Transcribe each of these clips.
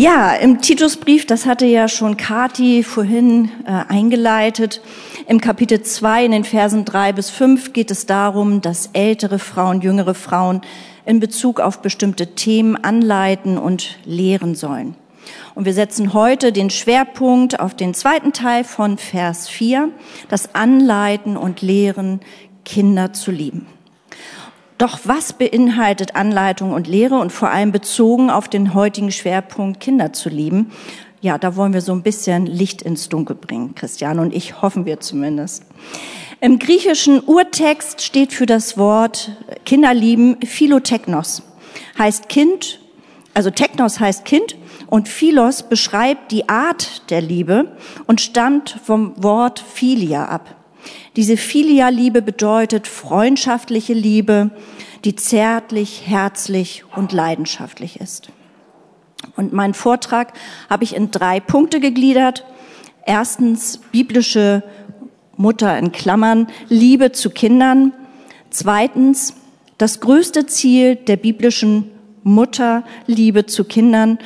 Ja, im Titusbrief, das hatte ja schon Kati vorhin äh, eingeleitet, im Kapitel 2 in den Versen 3 bis 5 geht es darum, dass ältere Frauen, jüngere Frauen in Bezug auf bestimmte Themen anleiten und lehren sollen. Und wir setzen heute den Schwerpunkt auf den zweiten Teil von Vers 4, das Anleiten und Lehren, Kinder zu lieben. Doch was beinhaltet Anleitung und Lehre und vor allem bezogen auf den heutigen Schwerpunkt Kinder zu lieben? Ja, da wollen wir so ein bisschen Licht ins Dunkel bringen, Christian und ich, hoffen wir zumindest. Im griechischen Urtext steht für das Wort Kinder lieben Philotechnos, heißt Kind, also Technos heißt Kind und Philos beschreibt die Art der Liebe und stammt vom Wort Philia ab. Diese Filia-Liebe bedeutet freundschaftliche Liebe, die zärtlich, herzlich und leidenschaftlich ist. Und meinen Vortrag habe ich in drei Punkte gegliedert. Erstens biblische Mutter in Klammern, Liebe zu Kindern. Zweitens das größte Ziel der biblischen Mutter, Liebe zu Kindern.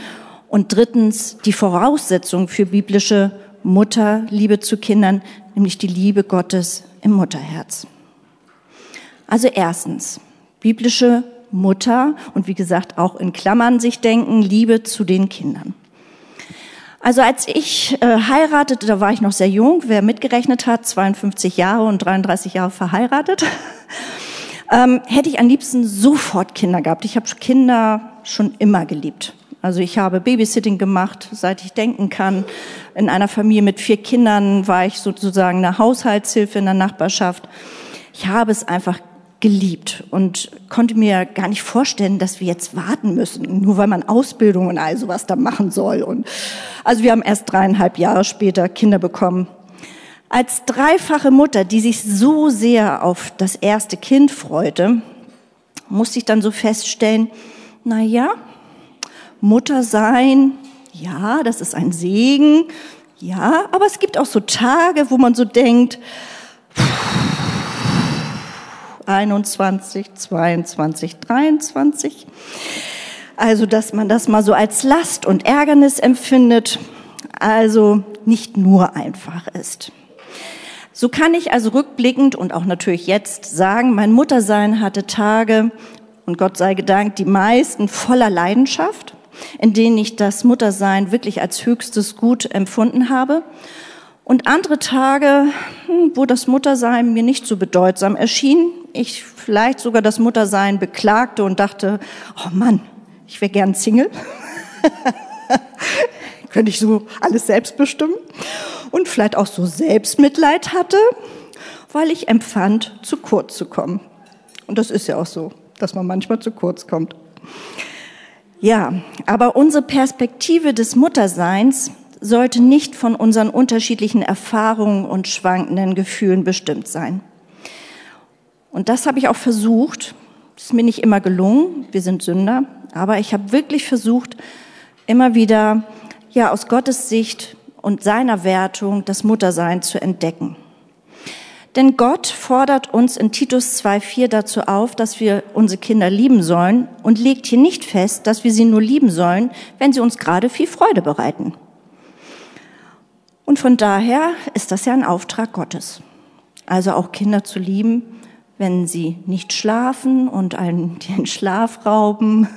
Und drittens die Voraussetzung für biblische Mutter, Liebe zu Kindern, nämlich die Liebe Gottes im Mutterherz. Also erstens, biblische Mutter und wie gesagt auch in Klammern sich denken, Liebe zu den Kindern. Also als ich äh, heiratete, da war ich noch sehr jung, wer mitgerechnet hat, 52 Jahre und 33 Jahre verheiratet, ähm, hätte ich am liebsten sofort Kinder gehabt. Ich habe Kinder schon immer geliebt. Also ich habe Babysitting gemacht, seit ich denken kann. In einer Familie mit vier Kindern war ich sozusagen eine Haushaltshilfe in der Nachbarschaft. Ich habe es einfach geliebt und konnte mir gar nicht vorstellen, dass wir jetzt warten müssen, nur weil man Ausbildung und all sowas da machen soll. Und also wir haben erst dreieinhalb Jahre später Kinder bekommen. Als dreifache Mutter, die sich so sehr auf das erste Kind freute, musste ich dann so feststellen, na ja, Mutter sein, ja, das ist ein Segen, ja, aber es gibt auch so Tage, wo man so denkt, 21, 22, 23. Also, dass man das mal so als Last und Ärgernis empfindet, also nicht nur einfach ist. So kann ich also rückblickend und auch natürlich jetzt sagen, mein Muttersein hatte Tage, und Gott sei gedankt, die meisten voller Leidenschaft, in denen ich das Muttersein wirklich als höchstes Gut empfunden habe. Und andere Tage, hm, wo das Muttersein mir nicht so bedeutsam erschien, ich vielleicht sogar das Muttersein beklagte und dachte, oh Mann, ich wäre gern Single. Könnte ich so alles selbst bestimmen. Und vielleicht auch so Selbstmitleid hatte, weil ich empfand, zu kurz zu kommen. Und das ist ja auch so, dass man manchmal zu kurz kommt. Ja, aber unsere Perspektive des Mutterseins sollte nicht von unseren unterschiedlichen Erfahrungen und schwankenden Gefühlen bestimmt sein. Und das habe ich auch versucht. Das ist mir nicht immer gelungen. Wir sind Sünder. Aber ich habe wirklich versucht, immer wieder, ja, aus Gottes Sicht und seiner Wertung das Muttersein zu entdecken. Denn Gott fordert uns in Titus 2.4 dazu auf, dass wir unsere Kinder lieben sollen und legt hier nicht fest, dass wir sie nur lieben sollen, wenn sie uns gerade viel Freude bereiten. Und von daher ist das ja ein Auftrag Gottes. Also auch Kinder zu lieben, wenn sie nicht schlafen und einen den Schlaf rauben,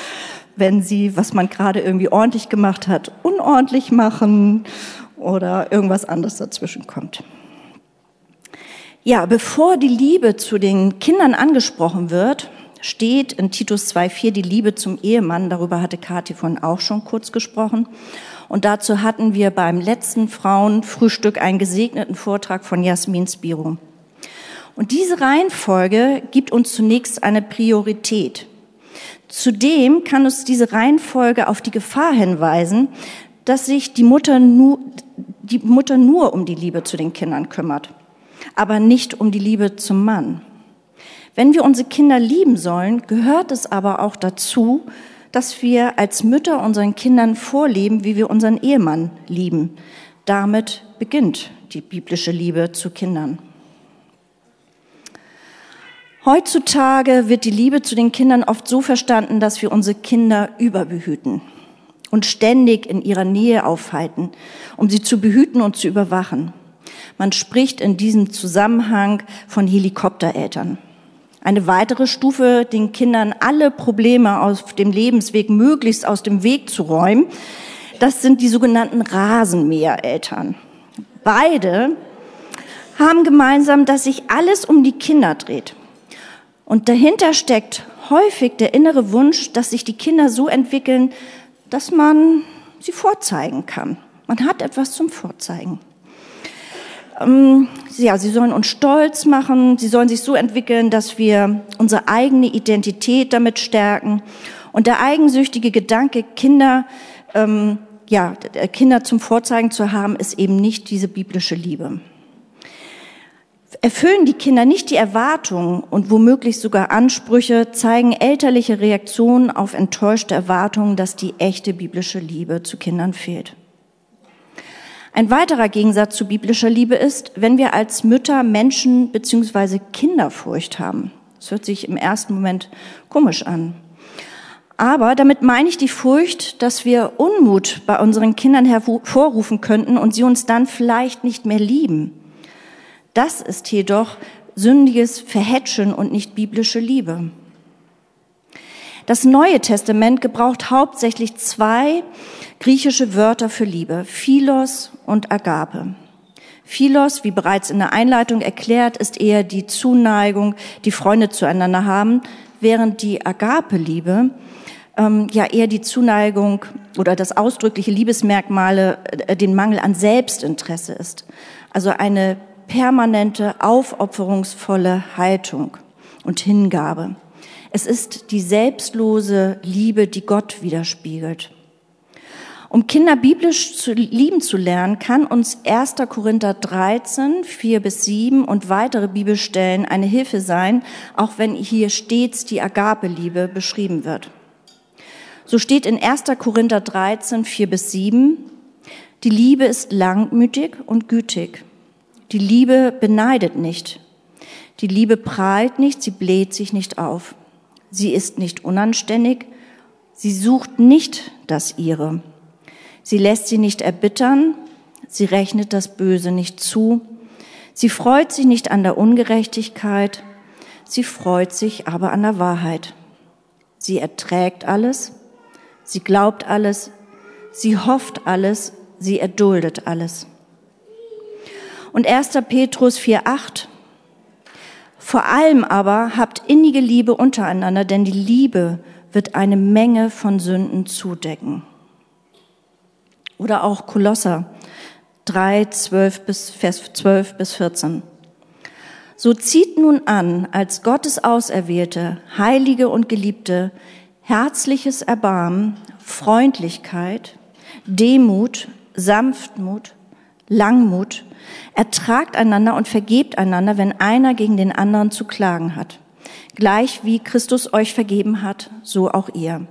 wenn sie, was man gerade irgendwie ordentlich gemacht hat, unordentlich machen oder irgendwas anderes dazwischen kommt. Ja, bevor die Liebe zu den Kindern angesprochen wird, steht in Titus 2,4 die Liebe zum Ehemann. Darüber hatte Kathi von auch schon kurz gesprochen. Und dazu hatten wir beim letzten Frauenfrühstück einen gesegneten Vortrag von Jasmin Spiro. Und diese Reihenfolge gibt uns zunächst eine Priorität. Zudem kann uns diese Reihenfolge auf die Gefahr hinweisen, dass sich die Mutter nur, die Mutter nur um die Liebe zu den Kindern kümmert aber nicht um die Liebe zum Mann. Wenn wir unsere Kinder lieben sollen, gehört es aber auch dazu, dass wir als Mütter unseren Kindern vorleben, wie wir unseren Ehemann lieben. Damit beginnt die biblische Liebe zu Kindern. Heutzutage wird die Liebe zu den Kindern oft so verstanden, dass wir unsere Kinder überbehüten und ständig in ihrer Nähe aufhalten, um sie zu behüten und zu überwachen. Man spricht in diesem Zusammenhang von Helikoptereltern. Eine weitere Stufe, den Kindern alle Probleme auf dem Lebensweg möglichst aus dem Weg zu räumen, das sind die sogenannten Rasenmähereltern. Beide haben gemeinsam, dass sich alles um die Kinder dreht. Und dahinter steckt häufig der innere Wunsch, dass sich die Kinder so entwickeln, dass man sie vorzeigen kann. Man hat etwas zum Vorzeigen. Ähm, ja, sie sollen uns stolz machen, sie sollen sich so entwickeln, dass wir unsere eigene Identität damit stärken. Und der eigensüchtige Gedanke, Kinder, ähm, ja, Kinder zum Vorzeigen zu haben, ist eben nicht diese biblische Liebe. Erfüllen die Kinder nicht die Erwartungen und womöglich sogar Ansprüche, zeigen elterliche Reaktionen auf enttäuschte Erwartungen, dass die echte biblische Liebe zu Kindern fehlt. Ein weiterer Gegensatz zu biblischer Liebe ist, wenn wir als Mütter Menschen bzw. Kinderfurcht haben. Das hört sich im ersten Moment komisch an. Aber damit meine ich die Furcht, dass wir Unmut bei unseren Kindern hervorrufen könnten und sie uns dann vielleicht nicht mehr lieben. Das ist jedoch sündiges Verhätschen und nicht biblische Liebe. Das Neue Testament gebraucht hauptsächlich zwei griechische Wörter für Liebe, Philos und Agape. Philos, wie bereits in der Einleitung erklärt, ist eher die Zuneigung, die Freunde zueinander haben, während die Agape-Liebe ähm, ja eher die Zuneigung oder das ausdrückliche Liebesmerkmale, äh, den Mangel an Selbstinteresse ist. Also eine permanente, aufopferungsvolle Haltung und Hingabe. Es ist die selbstlose Liebe, die Gott widerspiegelt. Um Kinder biblisch zu lieben zu lernen, kann uns 1. Korinther 13, 4 bis 7 und weitere Bibelstellen eine Hilfe sein, auch wenn hier stets die Agape-Liebe beschrieben wird. So steht in 1. Korinther 13, 4 bis 7, die Liebe ist langmütig und gütig. Die Liebe beneidet nicht. Die Liebe prahlt nicht, sie bläht sich nicht auf. Sie ist nicht unanständig. Sie sucht nicht das ihre. Sie lässt sie nicht erbittern, sie rechnet das Böse nicht zu, sie freut sich nicht an der Ungerechtigkeit, sie freut sich aber an der Wahrheit. Sie erträgt alles, sie glaubt alles, sie hofft alles, sie erduldet alles. Und 1. Petrus 4.8 vor allem aber habt innige Liebe untereinander, denn die Liebe wird eine Menge von Sünden zudecken. Oder auch Kolosser 3, 12 bis, Vers 12 bis 14. So zieht nun an, als Gottes Auserwählte, Heilige und Geliebte, herzliches Erbarmen, Freundlichkeit, Demut, Sanftmut, Langmut, ertragt einander und vergebt einander, wenn einer gegen den anderen zu klagen hat. Gleich wie Christus euch vergeben hat, so auch ihr.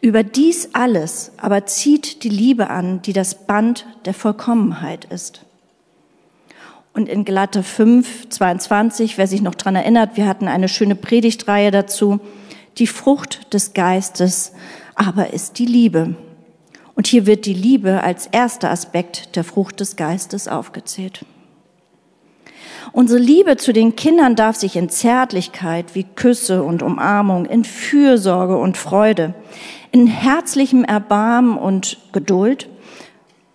Über dies alles aber zieht die Liebe an, die das Band der Vollkommenheit ist. Und in Galater 5, 22, wer sich noch dran erinnert, wir hatten eine schöne Predigtreihe dazu. Die Frucht des Geistes aber ist die Liebe. Und hier wird die Liebe als erster Aspekt der Frucht des Geistes aufgezählt. Unsere Liebe zu den Kindern darf sich in Zärtlichkeit wie Küsse und Umarmung, in Fürsorge und Freude, in herzlichem Erbarmen und Geduld,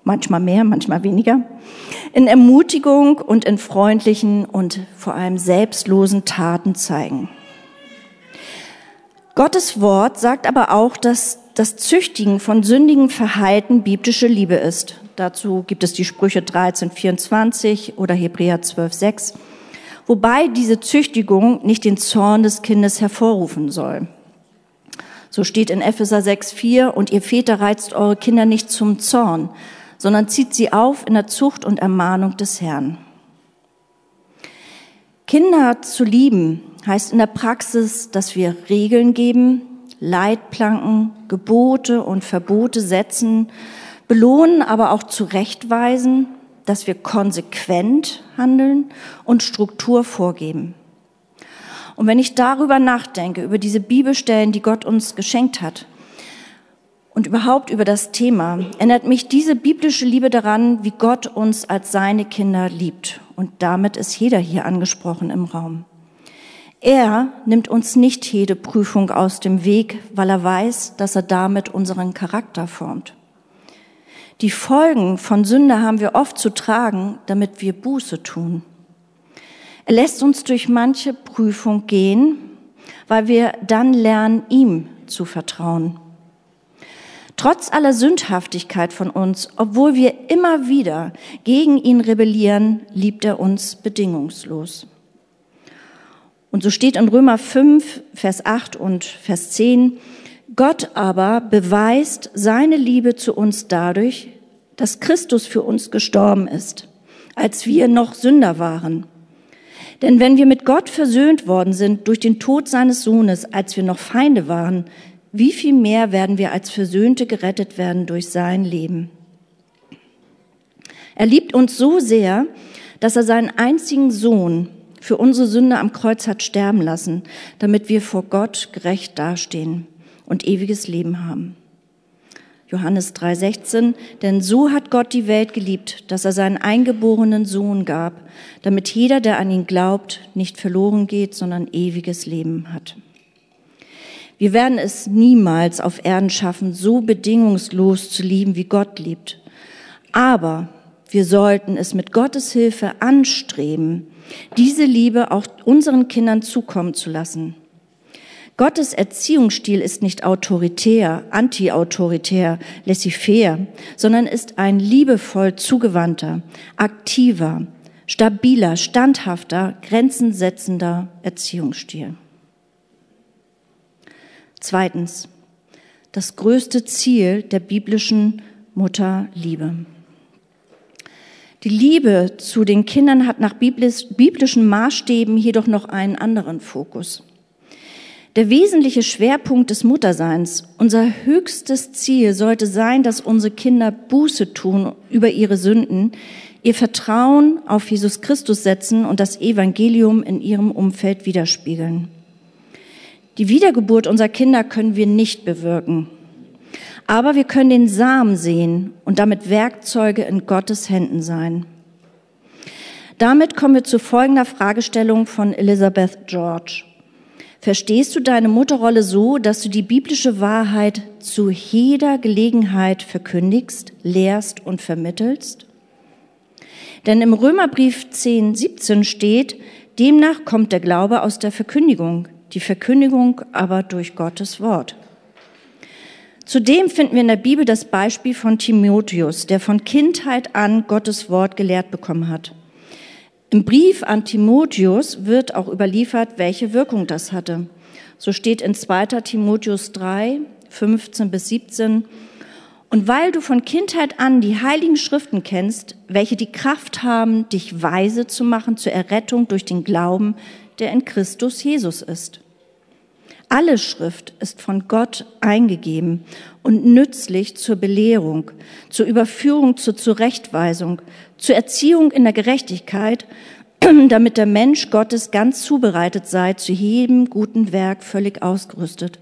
manchmal mehr, manchmal weniger, in Ermutigung und in freundlichen und vor allem selbstlosen Taten zeigen. Gottes Wort sagt aber auch, dass das Züchtigen von sündigen Verhalten biblische Liebe ist. Dazu gibt es die Sprüche 13, 24 oder Hebräer 12, 6, wobei diese Züchtigung nicht den Zorn des Kindes hervorrufen soll. So steht in Epheser 6, 4, und ihr Väter reizt eure Kinder nicht zum Zorn, sondern zieht sie auf in der Zucht und Ermahnung des Herrn. Kinder zu lieben heißt in der Praxis, dass wir Regeln geben, Leitplanken, Gebote und Verbote setzen, belohnen, aber auch zurechtweisen, dass wir konsequent handeln und Struktur vorgeben. Und wenn ich darüber nachdenke, über diese Bibelstellen, die Gott uns geschenkt hat, und überhaupt über das Thema erinnert mich diese biblische Liebe daran, wie Gott uns als seine Kinder liebt. Und damit ist jeder hier angesprochen im Raum. Er nimmt uns nicht jede Prüfung aus dem Weg, weil er weiß, dass er damit unseren Charakter formt. Die Folgen von Sünde haben wir oft zu tragen, damit wir Buße tun. Er lässt uns durch manche Prüfung gehen, weil wir dann lernen, ihm zu vertrauen. Trotz aller Sündhaftigkeit von uns, obwohl wir immer wieder gegen ihn rebellieren, liebt er uns bedingungslos. Und so steht in Römer 5, Vers 8 und Vers 10, Gott aber beweist seine Liebe zu uns dadurch, dass Christus für uns gestorben ist, als wir noch Sünder waren. Denn wenn wir mit Gott versöhnt worden sind durch den Tod seines Sohnes, als wir noch Feinde waren, wie viel mehr werden wir als Versöhnte gerettet werden durch sein Leben? Er liebt uns so sehr, dass er seinen einzigen Sohn für unsere Sünde am Kreuz hat sterben lassen, damit wir vor Gott gerecht dastehen und ewiges Leben haben. Johannes 3:16, denn so hat Gott die Welt geliebt, dass er seinen eingeborenen Sohn gab, damit jeder, der an ihn glaubt, nicht verloren geht, sondern ewiges Leben hat. Wir werden es niemals auf Erden schaffen, so bedingungslos zu lieben, wie Gott liebt. Aber wir sollten es mit Gottes Hilfe anstreben, diese Liebe auch unseren Kindern zukommen zu lassen. Gottes Erziehungsstil ist nicht autoritär, antiautoritär, laissez-faire, sondern ist ein liebevoll zugewandter, aktiver, stabiler, standhafter, grenzensetzender Erziehungsstil. Zweitens, das größte Ziel der biblischen Mutterliebe. Die Liebe zu den Kindern hat nach biblischen Maßstäben jedoch noch einen anderen Fokus. Der wesentliche Schwerpunkt des Mutterseins, unser höchstes Ziel sollte sein, dass unsere Kinder Buße tun über ihre Sünden, ihr Vertrauen auf Jesus Christus setzen und das Evangelium in ihrem Umfeld widerspiegeln. Die Wiedergeburt unserer Kinder können wir nicht bewirken. Aber wir können den Samen sehen und damit Werkzeuge in Gottes Händen sein. Damit kommen wir zu folgender Fragestellung von Elizabeth George. Verstehst du deine Mutterrolle so, dass du die biblische Wahrheit zu jeder Gelegenheit verkündigst, lehrst und vermittelst? Denn im Römerbrief 10, 17 steht, demnach kommt der Glaube aus der Verkündigung, die Verkündigung aber durch Gottes Wort. Zudem finden wir in der Bibel das Beispiel von Timotheus, der von Kindheit an Gottes Wort gelehrt bekommen hat. Im Brief an Timotheus wird auch überliefert, welche Wirkung das hatte. So steht in 2. Timotheus 3, 15 bis 17, und weil du von Kindheit an die heiligen Schriften kennst, welche die Kraft haben, dich weise zu machen zur Errettung durch den Glauben, der in Christus Jesus ist. Alle Schrift ist von Gott eingegeben und nützlich zur Belehrung, zur Überführung, zur Zurechtweisung, zur Erziehung in der Gerechtigkeit, damit der Mensch Gottes ganz zubereitet sei, zu jedem guten Werk völlig ausgerüstet.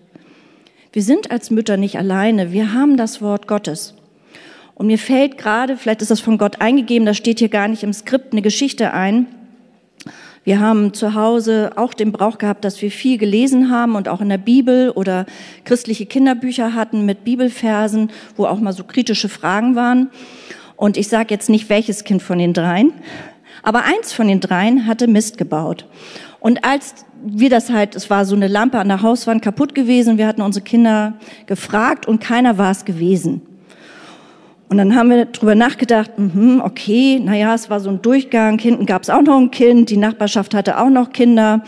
Wir sind als Mütter nicht alleine, wir haben das Wort Gottes. Und mir fällt gerade, vielleicht ist das von Gott eingegeben, das steht hier gar nicht im Skript, eine Geschichte ein, wir haben zu Hause auch den Brauch gehabt, dass wir viel gelesen haben und auch in der Bibel oder christliche Kinderbücher hatten mit Bibelversen, wo auch mal so kritische Fragen waren. Und ich sage jetzt nicht, welches Kind von den dreien, aber eins von den dreien hatte Mist gebaut. Und als wir das halt, es war so eine Lampe an der Hauswand kaputt gewesen, wir hatten unsere Kinder gefragt und keiner war es gewesen. Und dann haben wir drüber nachgedacht, mh, okay, naja, es war so ein Durchgang, hinten gab es auch noch ein Kind, die Nachbarschaft hatte auch noch Kinder.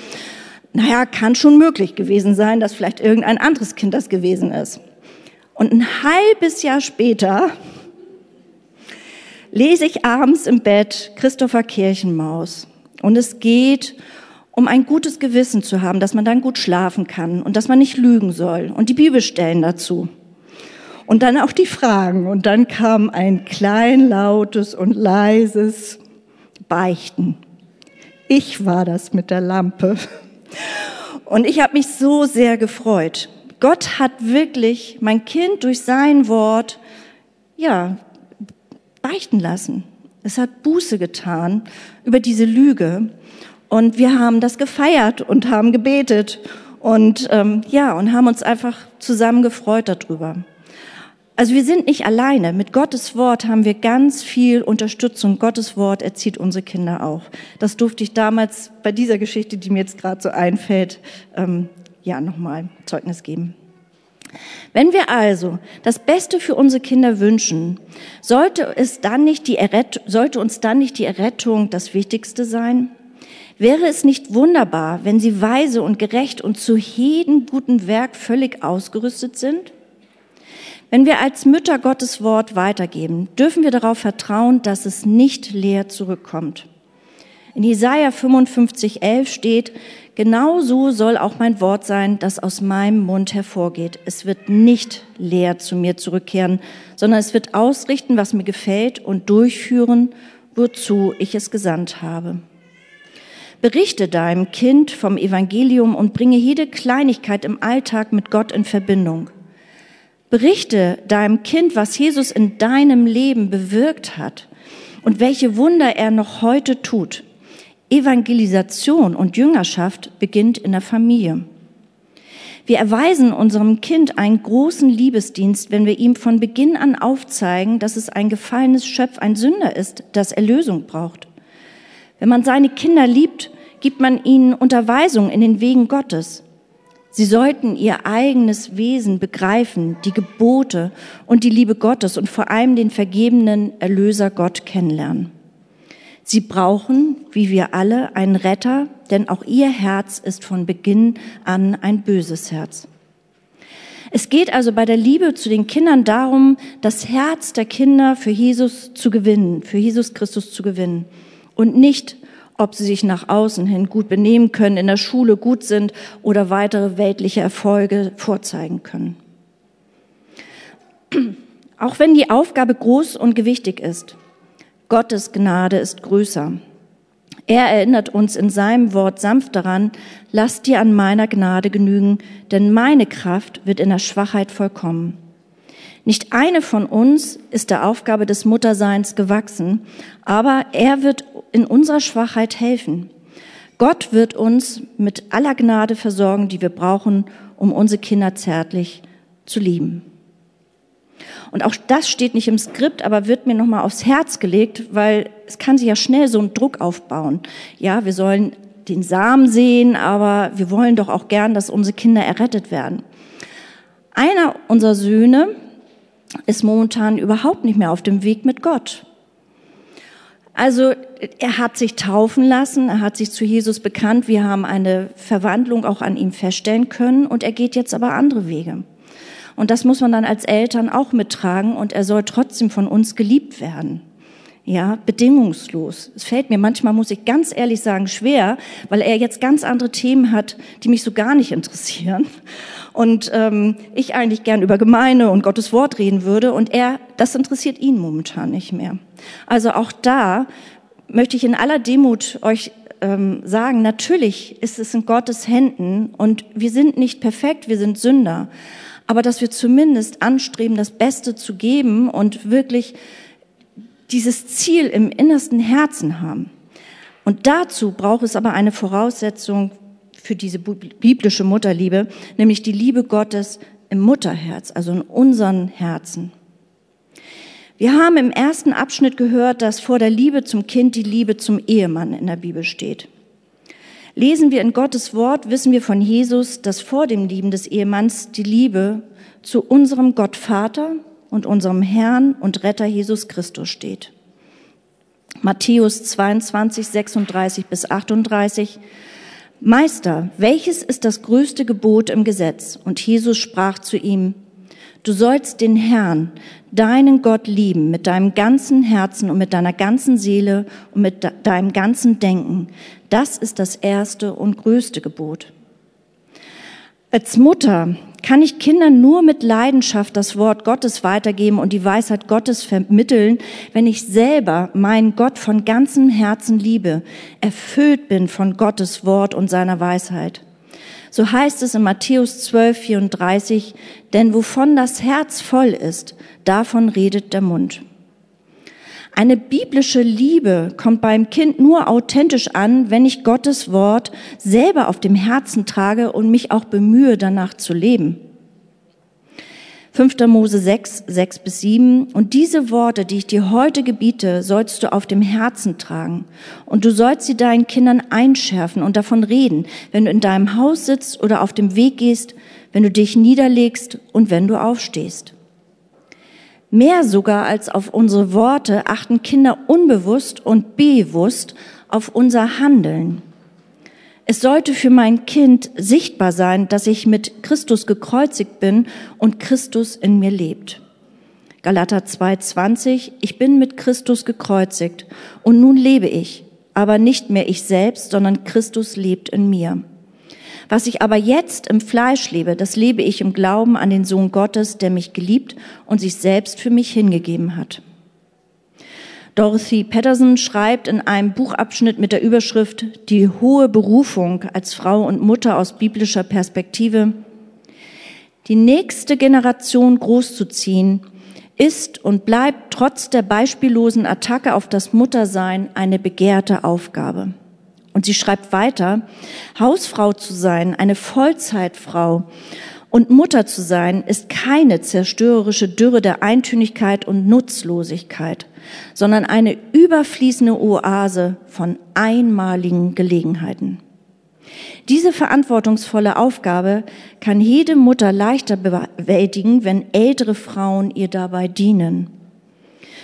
Naja, kann schon möglich gewesen sein, dass vielleicht irgendein anderes Kind das gewesen ist. Und ein halbes Jahr später lese ich abends im Bett Christopher Kirchenmaus. Und es geht um ein gutes Gewissen zu haben, dass man dann gut schlafen kann und dass man nicht lügen soll. Und die Bibelstellen dazu. Und dann auch die Fragen. Und dann kam ein klein, lautes und leises Beichten. Ich war das mit der Lampe. Und ich habe mich so sehr gefreut. Gott hat wirklich mein Kind durch sein Wort, ja, beichten lassen. Es hat Buße getan über diese Lüge. Und wir haben das gefeiert und haben gebetet und ähm, ja, und haben uns einfach zusammen gefreut darüber. Also wir sind nicht alleine. Mit Gottes Wort haben wir ganz viel Unterstützung. Gottes Wort erzieht unsere Kinder auch. Das durfte ich damals bei dieser Geschichte, die mir jetzt gerade so einfällt, ähm, ja nochmal Zeugnis geben. Wenn wir also das Beste für unsere Kinder wünschen, sollte, es dann nicht die Errettung, sollte uns dann nicht die Errettung das Wichtigste sein? Wäre es nicht wunderbar, wenn sie weise und gerecht und zu jedem guten Werk völlig ausgerüstet sind? Wenn wir als Mütter Gottes Wort weitergeben, dürfen wir darauf vertrauen, dass es nicht leer zurückkommt. In Jesaja 55, 11 steht, Genau so soll auch mein Wort sein, das aus meinem Mund hervorgeht. Es wird nicht leer zu mir zurückkehren, sondern es wird ausrichten, was mir gefällt und durchführen, wozu ich es gesandt habe. Berichte deinem Kind vom Evangelium und bringe jede Kleinigkeit im Alltag mit Gott in Verbindung. Berichte deinem Kind, was Jesus in deinem Leben bewirkt hat und welche Wunder er noch heute tut. Evangelisation und Jüngerschaft beginnt in der Familie. Wir erweisen unserem Kind einen großen Liebesdienst, wenn wir ihm von Beginn an aufzeigen, dass es ein gefallenes Schöpf, ein Sünder ist, das Erlösung braucht. Wenn man seine Kinder liebt, gibt man ihnen Unterweisung in den Wegen Gottes. Sie sollten ihr eigenes Wesen begreifen, die Gebote und die Liebe Gottes und vor allem den vergebenen Erlöser Gott kennenlernen. Sie brauchen, wie wir alle, einen Retter, denn auch ihr Herz ist von Beginn an ein böses Herz. Es geht also bei der Liebe zu den Kindern darum, das Herz der Kinder für Jesus zu gewinnen, für Jesus Christus zu gewinnen und nicht, ob sie sich nach außen hin gut benehmen können, in der Schule gut sind oder weitere weltliche Erfolge vorzeigen können. Auch wenn die Aufgabe groß und gewichtig ist, Gottes Gnade ist größer. Er erinnert uns in seinem Wort sanft daran, lass dir an meiner Gnade genügen, denn meine Kraft wird in der Schwachheit vollkommen. Nicht eine von uns ist der Aufgabe des Mutterseins gewachsen, aber er wird in unserer Schwachheit helfen. Gott wird uns mit aller Gnade versorgen, die wir brauchen, um unsere Kinder zärtlich zu lieben. Und auch das steht nicht im Skript, aber wird mir nochmal aufs Herz gelegt, weil es kann sich ja schnell so ein Druck aufbauen. Ja, wir sollen den Samen sehen, aber wir wollen doch auch gern, dass unsere Kinder errettet werden. Einer unserer Söhne ist momentan überhaupt nicht mehr auf dem Weg mit Gott. Also er hat sich taufen lassen, er hat sich zu Jesus bekannt, wir haben eine Verwandlung auch an ihm feststellen können und er geht jetzt aber andere Wege. Und das muss man dann als Eltern auch mittragen und er soll trotzdem von uns geliebt werden. Ja, bedingungslos. Es fällt mir manchmal, muss ich ganz ehrlich sagen, schwer, weil er jetzt ganz andere Themen hat, die mich so gar nicht interessieren. Und ähm, ich eigentlich gern über Gemeinde und Gottes Wort reden würde und er, das interessiert ihn momentan nicht mehr. Also auch da möchte ich in aller Demut euch ähm, sagen, natürlich ist es in Gottes Händen und wir sind nicht perfekt, wir sind Sünder aber dass wir zumindest anstreben, das Beste zu geben und wirklich dieses Ziel im innersten Herzen haben. Und dazu braucht es aber eine Voraussetzung für diese biblische Mutterliebe, nämlich die Liebe Gottes im Mutterherz, also in unseren Herzen. Wir haben im ersten Abschnitt gehört, dass vor der Liebe zum Kind die Liebe zum Ehemann in der Bibel steht. Lesen wir in Gottes Wort, wissen wir von Jesus, dass vor dem Lieben des Ehemanns die Liebe zu unserem Gott Vater und unserem Herrn und Retter Jesus Christus steht. Matthäus 22, 36 bis 38. Meister, welches ist das größte Gebot im Gesetz? Und Jesus sprach zu ihm, Du sollst den Herrn, deinen Gott lieben mit deinem ganzen Herzen und mit deiner ganzen Seele und mit deinem ganzen Denken. Das ist das erste und größte Gebot. Als Mutter kann ich Kindern nur mit Leidenschaft das Wort Gottes weitergeben und die Weisheit Gottes vermitteln, wenn ich selber meinen Gott von ganzem Herzen liebe, erfüllt bin von Gottes Wort und seiner Weisheit. So heißt es in Matthäus 12, 34, denn wovon das Herz voll ist, davon redet der Mund. Eine biblische Liebe kommt beim Kind nur authentisch an, wenn ich Gottes Wort selber auf dem Herzen trage und mich auch bemühe, danach zu leben. 5. Mose 6, 6 bis 7. Und diese Worte, die ich dir heute gebiete, sollst du auf dem Herzen tragen. Und du sollst sie deinen Kindern einschärfen und davon reden, wenn du in deinem Haus sitzt oder auf dem Weg gehst, wenn du dich niederlegst und wenn du aufstehst. Mehr sogar als auf unsere Worte achten Kinder unbewusst und bewusst auf unser Handeln. Es sollte für mein Kind sichtbar sein, dass ich mit Christus gekreuzigt bin und Christus in mir lebt. Galater 2,20, ich bin mit Christus gekreuzigt und nun lebe ich, aber nicht mehr ich selbst, sondern Christus lebt in mir. Was ich aber jetzt im Fleisch lebe, das lebe ich im Glauben an den Sohn Gottes, der mich geliebt und sich selbst für mich hingegeben hat. Dorothy Patterson schreibt in einem Buchabschnitt mit der Überschrift Die hohe Berufung als Frau und Mutter aus biblischer Perspektive, die nächste Generation großzuziehen, ist und bleibt trotz der beispiellosen Attacke auf das Muttersein eine begehrte Aufgabe. Und sie schreibt weiter, Hausfrau zu sein, eine Vollzeitfrau und Mutter zu sein, ist keine zerstörerische Dürre der Eintönigkeit und Nutzlosigkeit, sondern eine überfließende Oase von einmaligen Gelegenheiten. Diese verantwortungsvolle Aufgabe kann jede Mutter leichter bewältigen, wenn ältere Frauen ihr dabei dienen.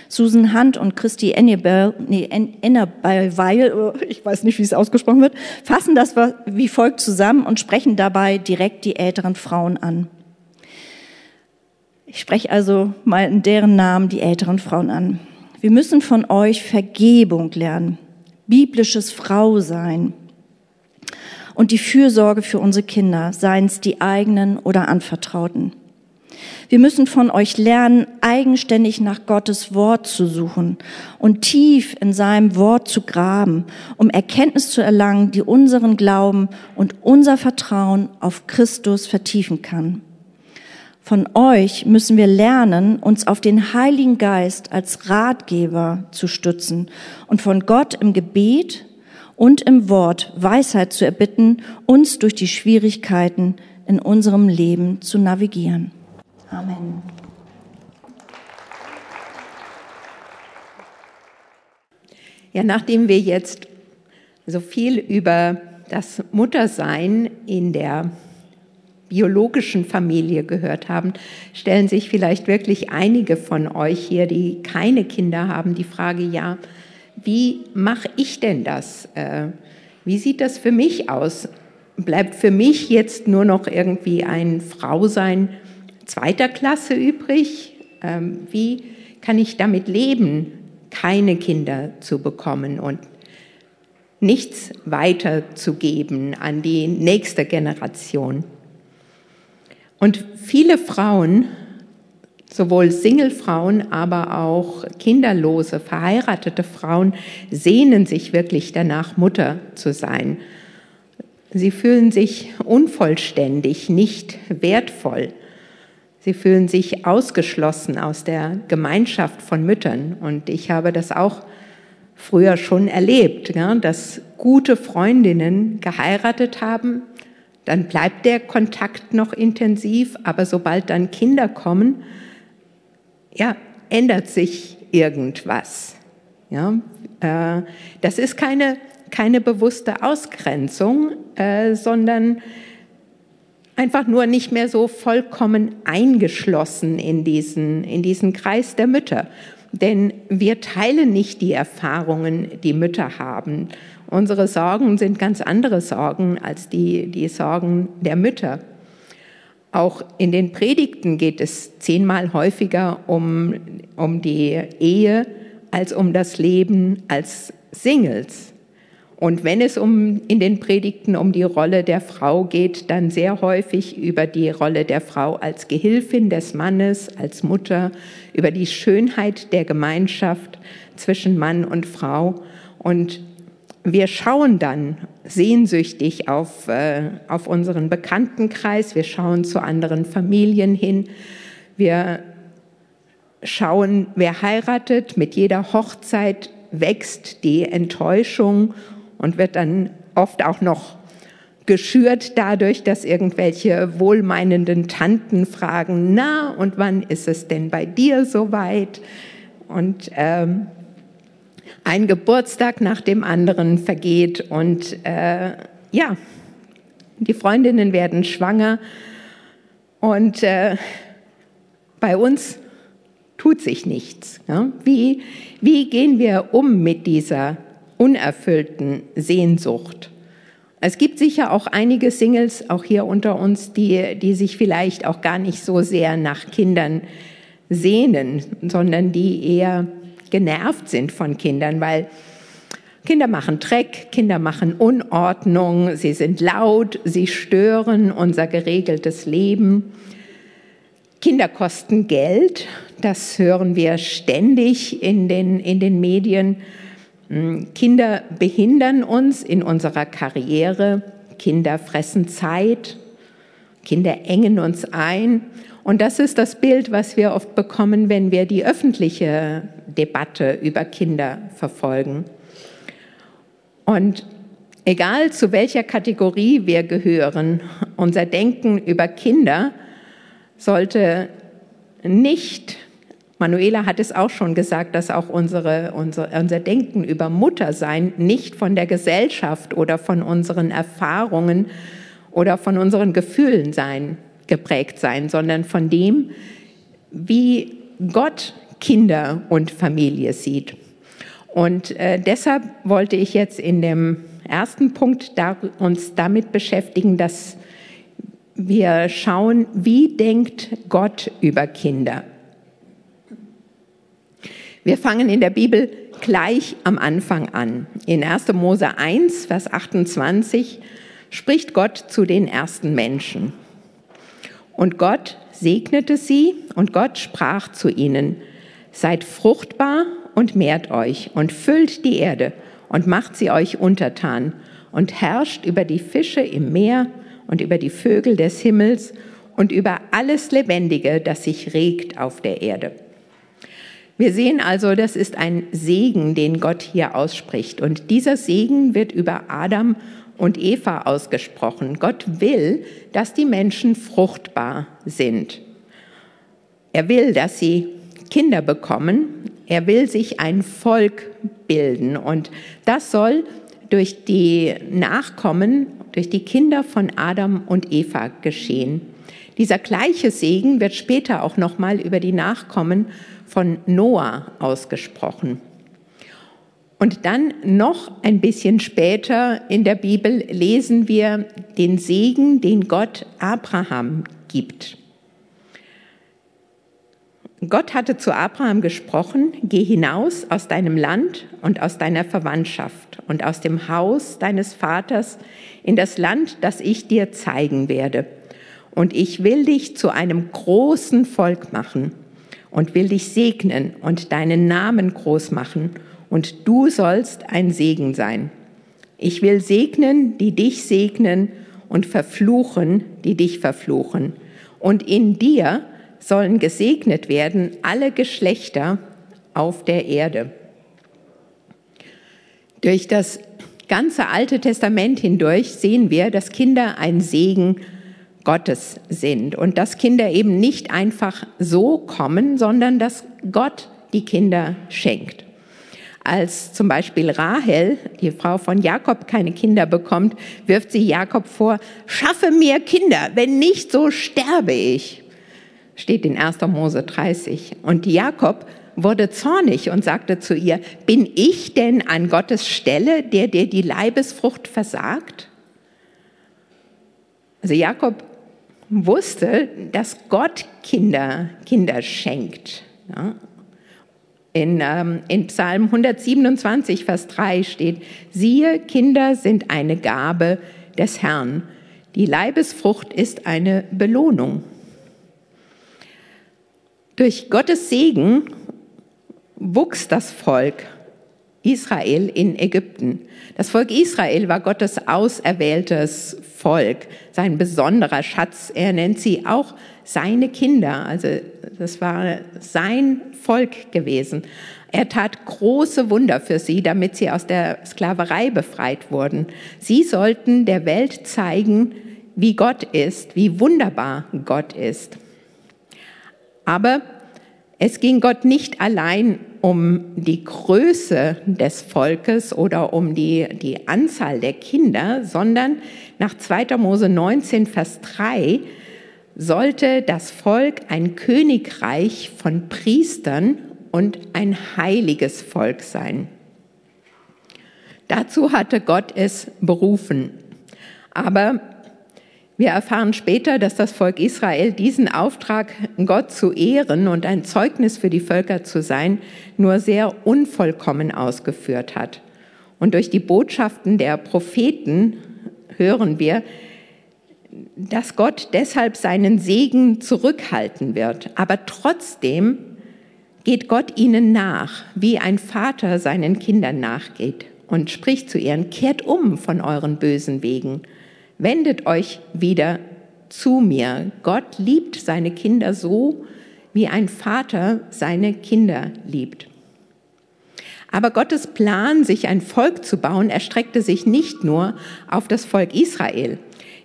Susan Hunt und Christy Ennerbell, nee, Ennerbell, oh, ich weiß nicht, wie es ausgesprochen wird, fassen das wie folgt zusammen und sprechen dabei direkt die älteren Frauen an. Ich spreche also mal in deren Namen die älteren Frauen an. Wir müssen von euch Vergebung lernen, biblisches Frausein und die Fürsorge für unsere Kinder, seien es die eigenen oder anvertrauten. Wir müssen von euch lernen, eigenständig nach Gottes Wort zu suchen und tief in seinem Wort zu graben, um Erkenntnis zu erlangen, die unseren Glauben und unser Vertrauen auf Christus vertiefen kann. Von euch müssen wir lernen, uns auf den Heiligen Geist als Ratgeber zu stützen und von Gott im Gebet und im Wort Weisheit zu erbitten, uns durch die Schwierigkeiten in unserem Leben zu navigieren. Amen. Ja, nachdem wir jetzt so viel über das Muttersein in der biologischen Familie gehört haben, stellen sich vielleicht wirklich einige von euch hier, die keine Kinder haben, die Frage, ja, wie mache ich denn das? Äh, wie sieht das für mich aus? Bleibt für mich jetzt nur noch irgendwie ein Frausein zweiter Klasse übrig? Ähm, wie kann ich damit leben, keine Kinder zu bekommen und nichts weiterzugeben an die nächste Generation? Und viele Frauen, sowohl Singlefrauen, aber auch kinderlose, verheiratete Frauen, sehnen sich wirklich danach, Mutter zu sein. Sie fühlen sich unvollständig, nicht wertvoll. Sie fühlen sich ausgeschlossen aus der Gemeinschaft von Müttern. Und ich habe das auch früher schon erlebt, dass gute Freundinnen geheiratet haben. Dann bleibt der Kontakt noch intensiv, aber sobald dann Kinder kommen, ja, ändert sich irgendwas. Ja, äh, das ist keine, keine bewusste Ausgrenzung, äh, sondern einfach nur nicht mehr so vollkommen eingeschlossen in diesen, in diesen Kreis der Mütter. Denn wir teilen nicht die Erfahrungen, die Mütter haben. Unsere Sorgen sind ganz andere Sorgen als die, die Sorgen der Mütter. Auch in den Predigten geht es zehnmal häufiger um, um die Ehe als um das Leben als Singles. Und wenn es um, in den Predigten um die Rolle der Frau geht, dann sehr häufig über die Rolle der Frau als Gehilfin des Mannes, als Mutter, über die Schönheit der Gemeinschaft zwischen Mann und Frau. Und wir schauen dann sehnsüchtig auf, äh, auf unseren Bekanntenkreis, wir schauen zu anderen Familien hin, wir schauen, wer heiratet. Mit jeder Hochzeit wächst die Enttäuschung und wird dann oft auch noch geschürt dadurch, dass irgendwelche wohlmeinenden Tanten fragen, na, und wann ist es denn bei dir soweit? Und ähm, ein Geburtstag nach dem anderen vergeht und äh, ja, die Freundinnen werden schwanger und äh, bei uns tut sich nichts. Ja? Wie, wie gehen wir um mit dieser unerfüllten Sehnsucht? Es gibt sicher auch einige Singles, auch hier unter uns, die, die sich vielleicht auch gar nicht so sehr nach Kindern sehnen, sondern die eher genervt sind von Kindern, weil Kinder machen Dreck, Kinder machen Unordnung, sie sind laut, sie stören unser geregeltes Leben. Kinder kosten Geld, das hören wir ständig in den, in den Medien. Hm, Kinder behindern uns in unserer Karriere, Kinder fressen Zeit, Kinder engen uns ein. Und das ist das Bild, was wir oft bekommen, wenn wir die öffentliche Debatte über Kinder verfolgen. Und egal zu welcher Kategorie wir gehören, unser Denken über Kinder sollte nicht Manuela hat es auch schon gesagt, dass auch unsere, unsere, unser Denken über Muttersein nicht von der Gesellschaft oder von unseren Erfahrungen oder von unseren Gefühlen sein, geprägt sein, sondern von dem, wie Gott Kinder und Familie sieht. Und äh, deshalb wollte ich jetzt in dem ersten Punkt da, uns damit beschäftigen, dass wir schauen, wie denkt Gott über Kinder. Wir fangen in der Bibel gleich am Anfang an. In 1. Mose 1, Vers 28 spricht Gott zu den ersten Menschen. Und Gott segnete sie und Gott sprach zu ihnen, seid fruchtbar und mehrt euch und füllt die Erde und macht sie euch untertan und herrscht über die Fische im Meer und über die Vögel des Himmels und über alles Lebendige, das sich regt auf der Erde. Wir sehen also, das ist ein Segen, den Gott hier ausspricht. Und dieser Segen wird über Adam und Eva ausgesprochen. Gott will, dass die Menschen fruchtbar sind. Er will, dass sie Kinder bekommen. Er will sich ein Volk bilden. Und das soll durch die Nachkommen, durch die Kinder von Adam und Eva geschehen. Dieser gleiche Segen wird später auch nochmal über die Nachkommen von Noah ausgesprochen. Und dann noch ein bisschen später in der Bibel lesen wir den Segen, den Gott Abraham gibt. Gott hatte zu Abraham gesprochen, geh hinaus aus deinem Land und aus deiner Verwandtschaft und aus dem Haus deines Vaters in das Land, das ich dir zeigen werde. Und ich will dich zu einem großen Volk machen und will dich segnen und deinen Namen groß machen, und du sollst ein Segen sein. Ich will segnen, die dich segnen, und verfluchen, die dich verfluchen. Und in dir sollen gesegnet werden alle Geschlechter auf der Erde. Durch das ganze Alte Testament hindurch sehen wir, dass Kinder ein Segen Gottes sind und dass Kinder eben nicht einfach so kommen, sondern dass Gott die Kinder schenkt. Als zum Beispiel Rahel, die Frau von Jakob, keine Kinder bekommt, wirft sie Jakob vor, schaffe mir Kinder, wenn nicht, so sterbe ich steht in 1. Mose 30. Und Jakob wurde zornig und sagte zu ihr, bin ich denn an Gottes Stelle, der dir die Leibesfrucht versagt? Also Jakob wusste, dass Gott Kinder, Kinder schenkt. Ja. In, ähm, in Psalm 127, Vers 3 steht, siehe, Kinder sind eine Gabe des Herrn. Die Leibesfrucht ist eine Belohnung. Durch Gottes Segen wuchs das Volk Israel in Ägypten. Das Volk Israel war Gottes auserwähltes Volk, sein besonderer Schatz. Er nennt sie auch seine Kinder. Also das war sein Volk gewesen. Er tat große Wunder für sie, damit sie aus der Sklaverei befreit wurden. Sie sollten der Welt zeigen, wie Gott ist, wie wunderbar Gott ist. Aber es ging Gott nicht allein um die Größe des Volkes oder um die, die Anzahl der Kinder, sondern nach 2. Mose 19, Vers 3 sollte das Volk ein Königreich von Priestern und ein heiliges Volk sein. Dazu hatte Gott es berufen. Aber wir erfahren später, dass das Volk Israel diesen Auftrag, Gott zu ehren und ein Zeugnis für die Völker zu sein, nur sehr unvollkommen ausgeführt hat. Und durch die Botschaften der Propheten hören wir, dass Gott deshalb seinen Segen zurückhalten wird. Aber trotzdem geht Gott ihnen nach, wie ein Vater seinen Kindern nachgeht und spricht zu ihnen, kehrt um von euren bösen Wegen wendet euch wieder zu mir. Gott liebt seine Kinder so, wie ein Vater seine Kinder liebt. Aber Gottes Plan, sich ein Volk zu bauen, erstreckte sich nicht nur auf das Volk Israel.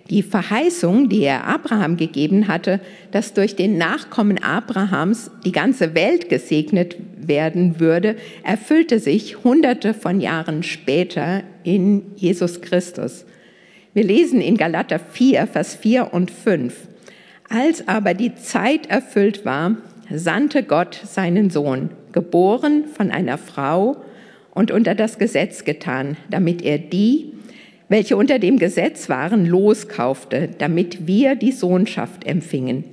Die Verheißung, die er Abraham gegeben hatte, dass durch den Nachkommen Abrahams die ganze Welt gesegnet werden würde, erfüllte sich hunderte von Jahren später in Jesus Christus. Wir lesen in Galater 4, Vers 4 und 5. Als aber die Zeit erfüllt war, sandte Gott seinen Sohn, geboren von einer Frau und unter das Gesetz getan, damit er die, welche unter dem Gesetz waren, loskaufte, damit wir die Sohnschaft empfingen.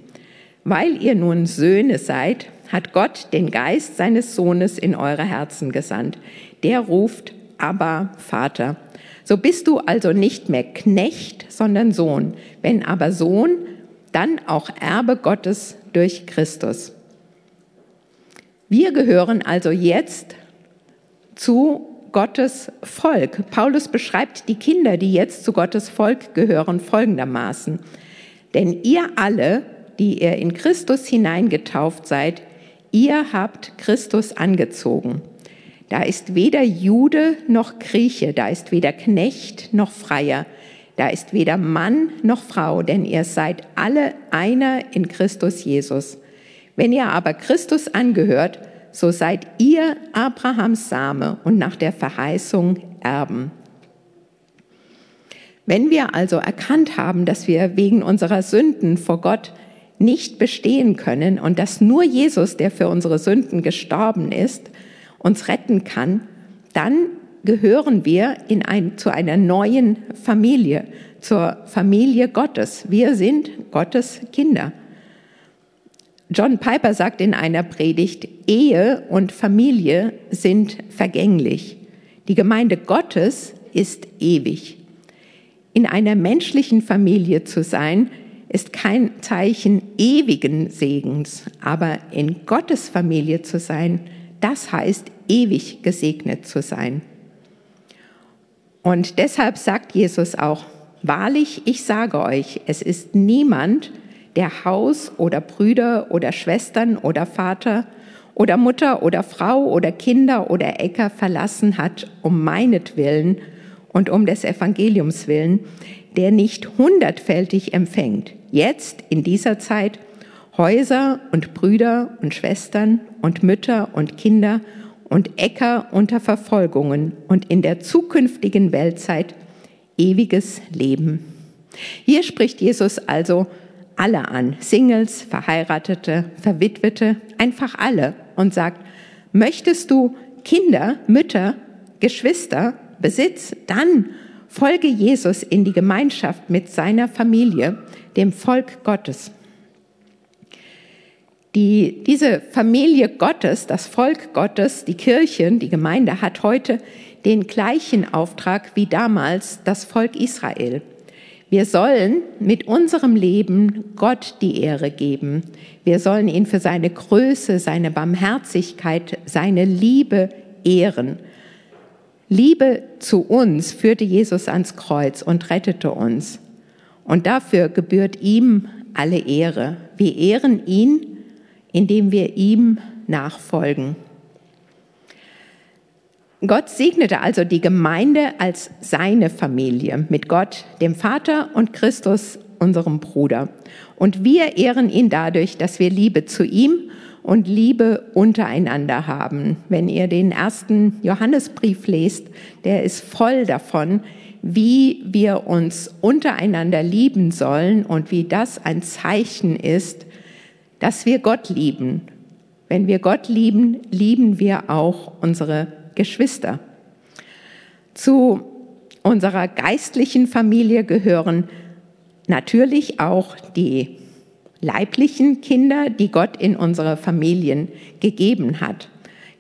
Weil ihr nun Söhne seid, hat Gott den Geist seines Sohnes in eure Herzen gesandt. Der ruft, aber Vater. So bist du also nicht mehr Knecht, sondern Sohn. Wenn aber Sohn, dann auch Erbe Gottes durch Christus. Wir gehören also jetzt zu Gottes Volk. Paulus beschreibt die Kinder, die jetzt zu Gottes Volk gehören, folgendermaßen. Denn ihr alle, die ihr in Christus hineingetauft seid, ihr habt Christus angezogen. Da ist weder Jude noch Grieche, da ist weder Knecht noch Freier, da ist weder Mann noch Frau, denn ihr seid alle einer in Christus Jesus. Wenn ihr aber Christus angehört, so seid ihr Abrahams Same und nach der Verheißung Erben. Wenn wir also erkannt haben, dass wir wegen unserer Sünden vor Gott nicht bestehen können und dass nur Jesus, der für unsere Sünden gestorben ist, uns retten kann, dann gehören wir in ein, zu einer neuen Familie, zur Familie Gottes. Wir sind Gottes Kinder. John Piper sagt in einer Predigt, Ehe und Familie sind vergänglich. Die Gemeinde Gottes ist ewig. In einer menschlichen Familie zu sein, ist kein Zeichen ewigen Segens, aber in Gottes Familie zu sein, das heißt, ewig gesegnet zu sein. Und deshalb sagt Jesus auch, wahrlich, ich sage euch, es ist niemand, der Haus oder Brüder oder Schwestern oder Vater oder Mutter oder Frau oder Kinder oder Äcker verlassen hat, um meinetwillen und um des Evangeliums willen, der nicht hundertfältig empfängt, jetzt in dieser Zeit Häuser und Brüder und Schwestern und Mütter und Kinder und Äcker unter Verfolgungen und in der zukünftigen Weltzeit ewiges Leben. Hier spricht Jesus also alle an, Singles, Verheiratete, Verwitwete, einfach alle und sagt, möchtest du Kinder, Mütter, Geschwister, Besitz, dann folge Jesus in die Gemeinschaft mit seiner Familie, dem Volk Gottes. Die, diese Familie Gottes, das Volk Gottes, die Kirchen, die Gemeinde hat heute den gleichen Auftrag wie damals das Volk Israel. Wir sollen mit unserem Leben Gott die Ehre geben. Wir sollen ihn für seine Größe, seine Barmherzigkeit, seine Liebe ehren. Liebe zu uns führte Jesus ans Kreuz und rettete uns. Und dafür gebührt ihm alle Ehre. Wir ehren ihn, indem wir ihm nachfolgen. Gott segnete also die Gemeinde als seine Familie mit Gott, dem Vater und Christus, unserem Bruder. Und wir ehren ihn dadurch, dass wir Liebe zu ihm und Liebe untereinander haben. Wenn ihr den ersten Johannesbrief lest, der ist voll davon, wie wir uns untereinander lieben sollen und wie das ein Zeichen ist, dass wir Gott lieben. Wenn wir Gott lieben, lieben wir auch unsere Geschwister. Zu unserer geistlichen Familie gehören natürlich auch die leiblichen Kinder, die Gott in unsere Familien gegeben hat.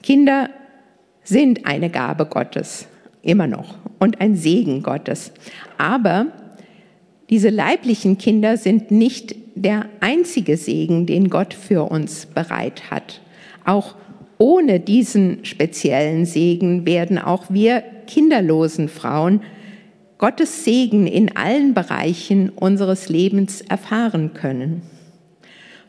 Kinder sind eine Gabe Gottes, immer noch, und ein Segen Gottes. Aber diese leiblichen Kinder sind nicht der einzige Segen, den Gott für uns bereit hat. Auch ohne diesen speziellen Segen werden auch wir kinderlosen Frauen Gottes Segen in allen Bereichen unseres Lebens erfahren können.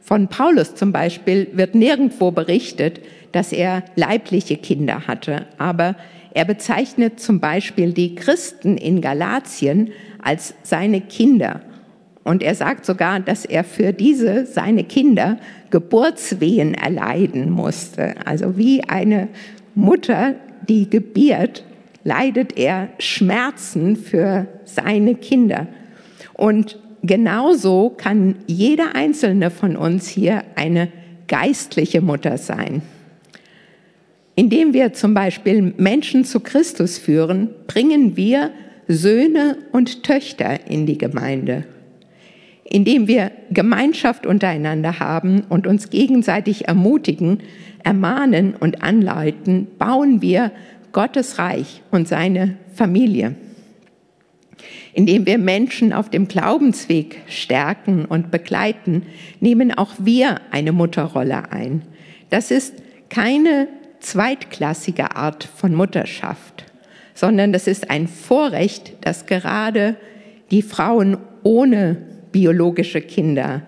Von Paulus zum Beispiel wird nirgendwo berichtet, dass er leibliche Kinder hatte, aber er bezeichnet zum Beispiel die Christen in Galatien als seine Kinder. Und er sagt sogar, dass er für diese, seine Kinder, Geburtswehen erleiden musste. Also wie eine Mutter, die gebiert, leidet er Schmerzen für seine Kinder. Und genauso kann jeder einzelne von uns hier eine geistliche Mutter sein. Indem wir zum Beispiel Menschen zu Christus führen, bringen wir Söhne und Töchter in die Gemeinde indem wir Gemeinschaft untereinander haben und uns gegenseitig ermutigen, ermahnen und anleiten, bauen wir Gottes Reich und seine Familie. Indem wir Menschen auf dem Glaubensweg stärken und begleiten, nehmen auch wir eine Mutterrolle ein. Das ist keine zweitklassige Art von Mutterschaft, sondern das ist ein Vorrecht, das gerade die Frauen ohne biologische Kinder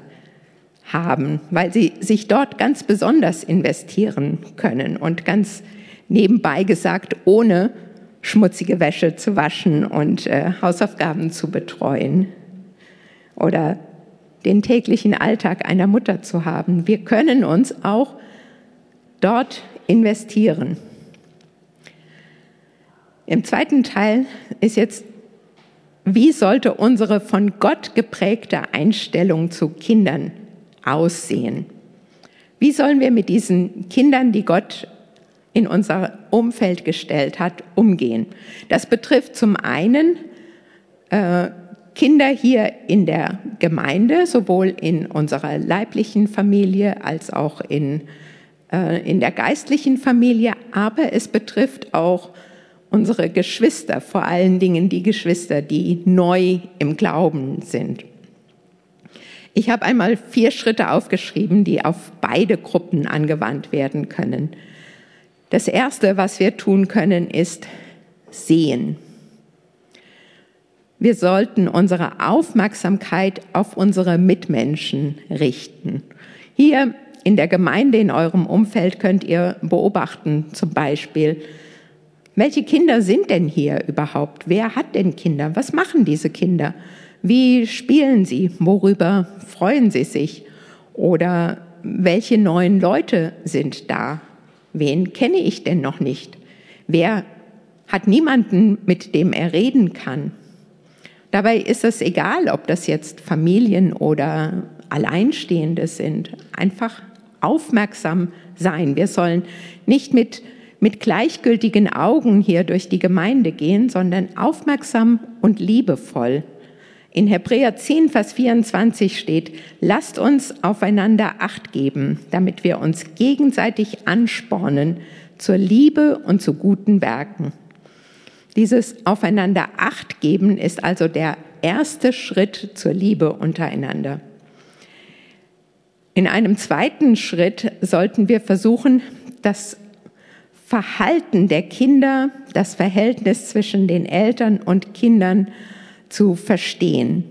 haben, weil sie sich dort ganz besonders investieren können und ganz nebenbei gesagt, ohne schmutzige Wäsche zu waschen und äh, Hausaufgaben zu betreuen oder den täglichen Alltag einer Mutter zu haben. Wir können uns auch dort investieren. Im zweiten Teil ist jetzt wie sollte unsere von Gott geprägte Einstellung zu Kindern aussehen? Wie sollen wir mit diesen Kindern, die Gott in unser Umfeld gestellt hat, umgehen? Das betrifft zum einen äh, Kinder hier in der Gemeinde, sowohl in unserer leiblichen Familie als auch in, äh, in der geistlichen Familie, aber es betrifft auch unsere Geschwister, vor allen Dingen die Geschwister, die neu im Glauben sind. Ich habe einmal vier Schritte aufgeschrieben, die auf beide Gruppen angewandt werden können. Das Erste, was wir tun können, ist sehen. Wir sollten unsere Aufmerksamkeit auf unsere Mitmenschen richten. Hier in der Gemeinde, in eurem Umfeld könnt ihr beobachten, zum Beispiel, welche Kinder sind denn hier überhaupt? Wer hat denn Kinder? Was machen diese Kinder? Wie spielen sie? Worüber freuen sie sich? Oder welche neuen Leute sind da? Wen kenne ich denn noch nicht? Wer hat niemanden, mit dem er reden kann? Dabei ist es egal, ob das jetzt Familien oder Alleinstehende sind. Einfach aufmerksam sein. Wir sollen nicht mit mit gleichgültigen Augen hier durch die Gemeinde gehen, sondern aufmerksam und liebevoll. In Hebräer 10, Vers 24 steht, lasst uns aufeinander acht geben, damit wir uns gegenseitig anspornen zur Liebe und zu guten Werken. Dieses aufeinander acht geben ist also der erste Schritt zur Liebe untereinander. In einem zweiten Schritt sollten wir versuchen, das Verhalten der Kinder, das Verhältnis zwischen den Eltern und Kindern zu verstehen.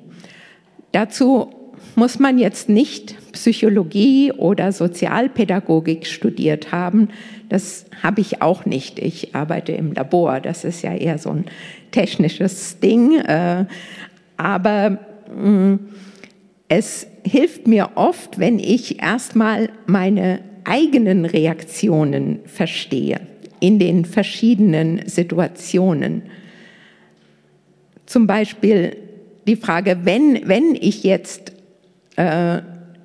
Dazu muss man jetzt nicht Psychologie oder Sozialpädagogik studiert haben. Das habe ich auch nicht. Ich arbeite im Labor. Das ist ja eher so ein technisches Ding. Äh, aber mm, es hilft mir oft, wenn ich erstmal meine eigenen Reaktionen verstehe in den verschiedenen Situationen. Zum Beispiel die Frage, wenn, wenn ich jetzt äh,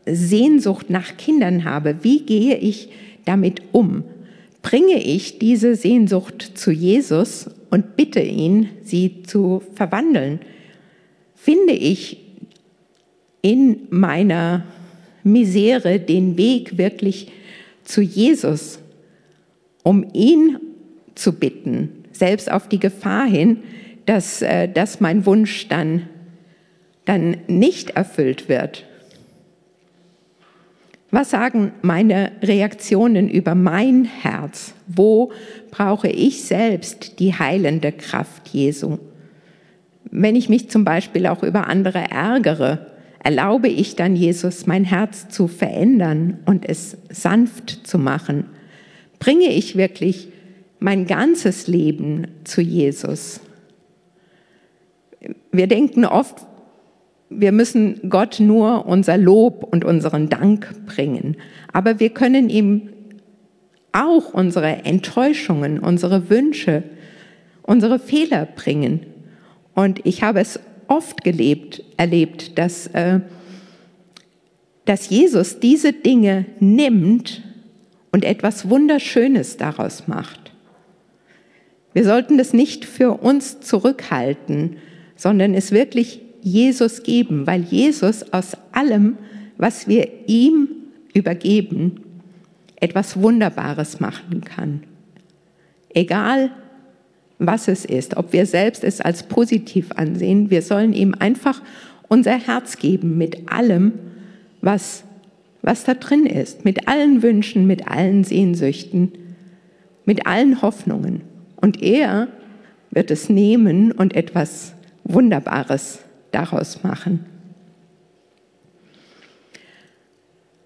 Sehnsucht nach Kindern habe, wie gehe ich damit um? Bringe ich diese Sehnsucht zu Jesus und bitte ihn, sie zu verwandeln? Finde ich in meiner Misere den Weg wirklich zu Jesus, um ihn zu bitten, selbst auf die Gefahr hin, dass, äh, dass mein Wunsch dann, dann nicht erfüllt wird. Was sagen meine Reaktionen über mein Herz? Wo brauche ich selbst die heilende Kraft Jesu? Wenn ich mich zum Beispiel auch über andere ärgere, erlaube ich dann Jesus, mein Herz zu verändern und es sanft zu machen? Bringe ich wirklich mein ganzes Leben zu Jesus? Wir denken oft, wir müssen Gott nur unser Lob und unseren Dank bringen, aber wir können ihm auch unsere Enttäuschungen, unsere Wünsche, unsere Fehler bringen. Und ich habe es oft gelebt, erlebt, dass, äh, dass Jesus diese Dinge nimmt und etwas Wunderschönes daraus macht. Wir sollten das nicht für uns zurückhalten, sondern es wirklich Jesus geben, weil Jesus aus allem, was wir ihm übergeben, etwas Wunderbares machen kann. Egal, was es ist, ob wir selbst es als positiv ansehen, wir sollen ihm einfach unser Herz geben mit allem, was, was da drin ist, mit allen Wünschen, mit allen Sehnsüchten, mit allen Hoffnungen. Und er wird es nehmen und etwas Wunderbares daraus machen.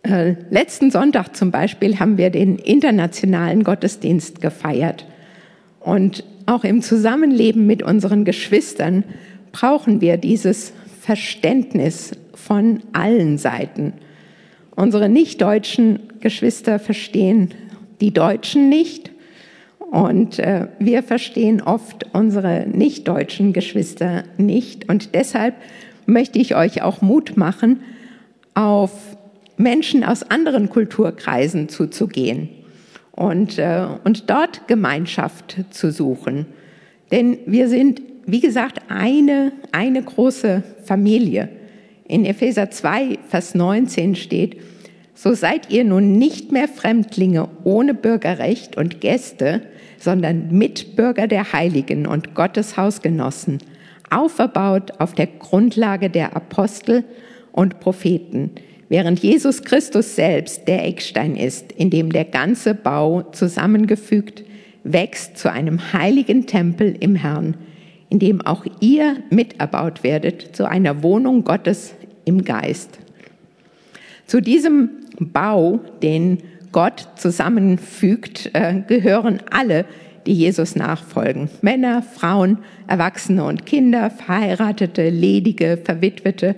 Äh, letzten Sonntag zum Beispiel haben wir den internationalen Gottesdienst gefeiert. Und auch im Zusammenleben mit unseren Geschwistern brauchen wir dieses Verständnis von allen Seiten. Unsere nicht-deutschen Geschwister verstehen die Deutschen nicht und äh, wir verstehen oft unsere nicht-deutschen Geschwister nicht. Und deshalb möchte ich euch auch Mut machen, auf Menschen aus anderen Kulturkreisen zuzugehen und, äh, und dort Gemeinschaft zu suchen. Denn wir sind, wie gesagt, eine, eine große Familie. In Epheser 2, Vers 19 steht, so seid ihr nun nicht mehr Fremdlinge ohne Bürgerrecht und Gäste, sondern Mitbürger der Heiligen und Gottes Hausgenossen, auferbaut auf der Grundlage der Apostel und Propheten, während Jesus Christus selbst der Eckstein ist, in dem der ganze Bau zusammengefügt wächst zu einem heiligen Tempel im Herrn, in dem auch ihr miterbaut werdet zu einer Wohnung Gottes im Geist. Zu diesem Bau, den Gott zusammenfügt, äh, gehören alle, die Jesus nachfolgen. Männer, Frauen, Erwachsene und Kinder, Verheiratete, Ledige, Verwitwete,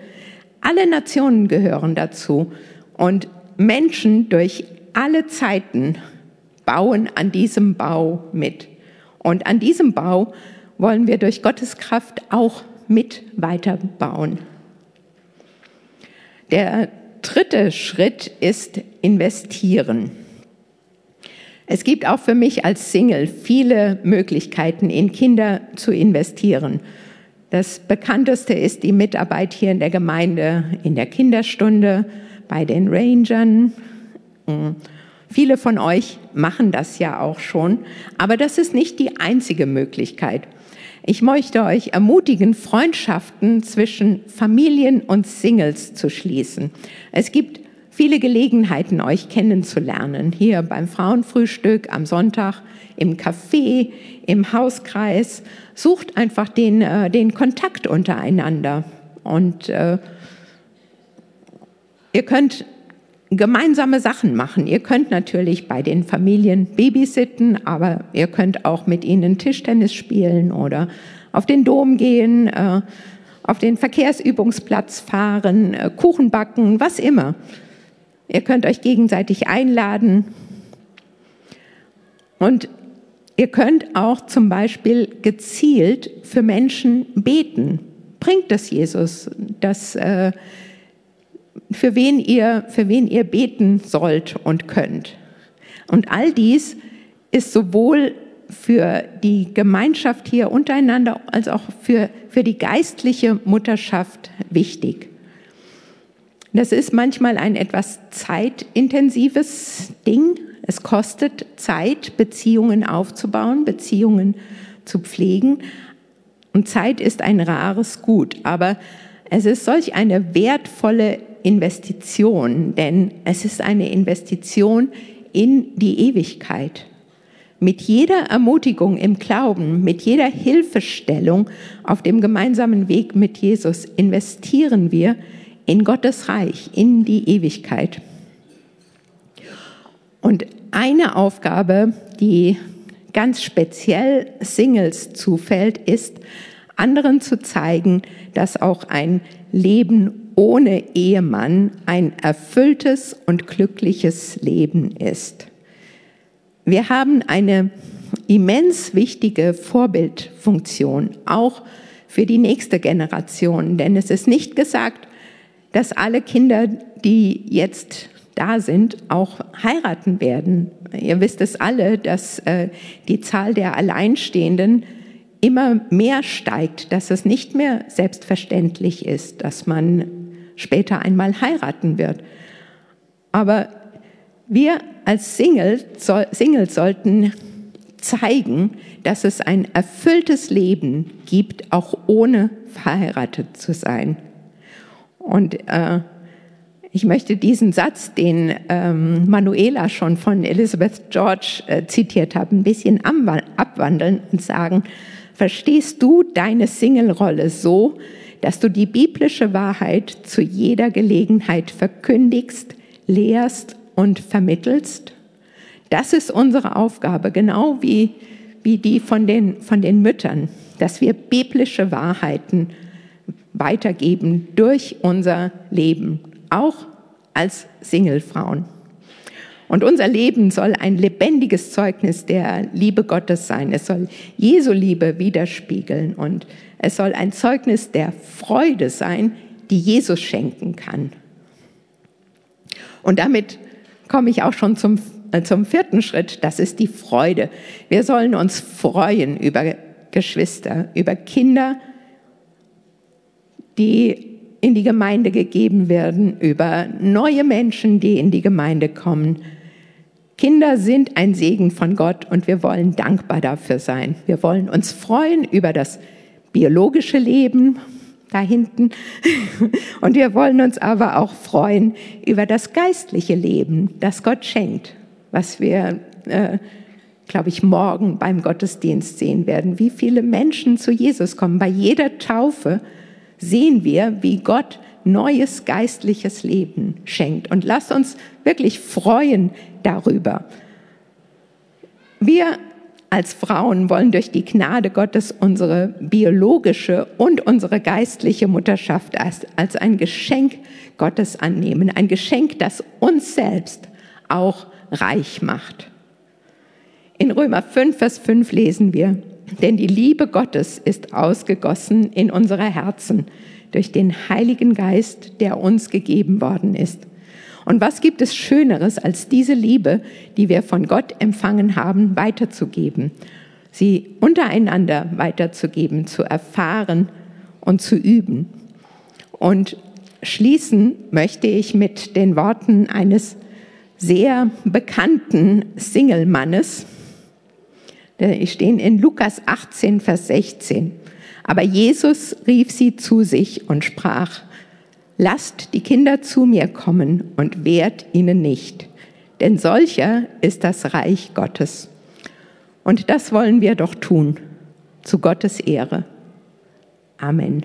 alle Nationen gehören dazu und Menschen durch alle Zeiten bauen an diesem Bau mit. Und an diesem Bau wollen wir durch Gottes Kraft auch mit weiterbauen. Der dritte Schritt ist investieren. Es gibt auch für mich als Single viele Möglichkeiten, in Kinder zu investieren. Das bekannteste ist die Mitarbeit hier in der Gemeinde in der Kinderstunde, bei den Rangern. Hm. Viele von euch machen das ja auch schon, aber das ist nicht die einzige Möglichkeit. Ich möchte euch ermutigen, Freundschaften zwischen Familien und Singles zu schließen. Es gibt viele Gelegenheiten, euch kennenzulernen. Hier beim Frauenfrühstück, am Sonntag, im Café, im Hauskreis. Sucht einfach den, äh, den Kontakt untereinander. Und äh, ihr könnt gemeinsame Sachen machen. Ihr könnt natürlich bei den Familien babysitten, aber ihr könnt auch mit ihnen Tischtennis spielen oder auf den Dom gehen, äh, auf den Verkehrsübungsplatz fahren, äh, Kuchen backen, was immer. Ihr könnt euch gegenseitig einladen. Und ihr könnt auch zum Beispiel gezielt für Menschen beten. Bringt das Jesus, dass äh, für wen ihr, für wen ihr beten sollt und könnt. Und all dies ist sowohl für die Gemeinschaft hier untereinander als auch für, für die geistliche Mutterschaft wichtig. Das ist manchmal ein etwas zeitintensives Ding. Es kostet Zeit, Beziehungen aufzubauen, Beziehungen zu pflegen. Und Zeit ist ein rares Gut. Aber es ist solch eine wertvolle Investition, denn es ist eine Investition in die Ewigkeit. Mit jeder Ermutigung im Glauben, mit jeder Hilfestellung auf dem gemeinsamen Weg mit Jesus investieren wir in Gottes Reich, in die Ewigkeit. Und eine Aufgabe, die ganz speziell Singles zufällt, ist, anderen zu zeigen, dass auch ein Leben ohne Ehemann ein erfülltes und glückliches Leben ist. Wir haben eine immens wichtige Vorbildfunktion, auch für die nächste Generation, denn es ist nicht gesagt, dass alle Kinder, die jetzt da sind, auch heiraten werden. Ihr wisst es alle, dass äh, die Zahl der Alleinstehenden immer mehr steigt, dass es nicht mehr selbstverständlich ist, dass man später einmal heiraten wird. Aber wir als Single, Single sollten zeigen, dass es ein erfülltes Leben gibt, auch ohne verheiratet zu sein. Und äh, ich möchte diesen Satz, den ähm, Manuela schon von Elizabeth George äh, zitiert hat, ein bisschen abwandeln und sagen, verstehst du deine Single-Rolle so, dass du die biblische Wahrheit zu jeder Gelegenheit verkündigst, lehrst und vermittelst? Das ist unsere Aufgabe, genau wie, wie die von den, von den Müttern, dass wir biblische Wahrheiten weitergeben durch unser Leben, auch als Singlefrauen. Und unser Leben soll ein lebendiges Zeugnis der Liebe Gottes sein. Es soll Jesu Liebe widerspiegeln und es soll ein Zeugnis der Freude sein, die Jesus schenken kann. Und damit komme ich auch schon zum, äh, zum vierten Schritt, das ist die Freude. Wir sollen uns freuen über Geschwister, über Kinder, die in die Gemeinde gegeben werden, über neue Menschen, die in die Gemeinde kommen. Kinder sind ein Segen von Gott und wir wollen dankbar dafür sein. Wir wollen uns freuen über das biologische Leben da hinten. Und wir wollen uns aber auch freuen über das geistliche Leben, das Gott schenkt, was wir, äh, glaube ich, morgen beim Gottesdienst sehen werden. Wie viele Menschen zu Jesus kommen. Bei jeder Taufe sehen wir, wie Gott neues geistliches Leben schenkt. Und lasst uns wirklich freuen darüber. Wir als Frauen wollen durch die Gnade Gottes unsere biologische und unsere geistliche Mutterschaft als, als ein Geschenk Gottes annehmen. Ein Geschenk, das uns selbst auch reich macht. In Römer 5, Vers 5 lesen wir, denn die Liebe Gottes ist ausgegossen in unsere Herzen durch den Heiligen Geist, der uns gegeben worden ist. Und was gibt es Schöneres, als diese Liebe, die wir von Gott empfangen haben, weiterzugeben, sie untereinander weiterzugeben, zu erfahren und zu üben. Und schließen möchte ich mit den Worten eines sehr bekannten Single-Mannes, stehen in Lukas 18, Vers 16. Aber Jesus rief sie zu sich und sprach, Lasst die Kinder zu mir kommen und wehrt ihnen nicht, denn solcher ist das Reich Gottes. Und das wollen wir doch tun, zu Gottes Ehre. Amen.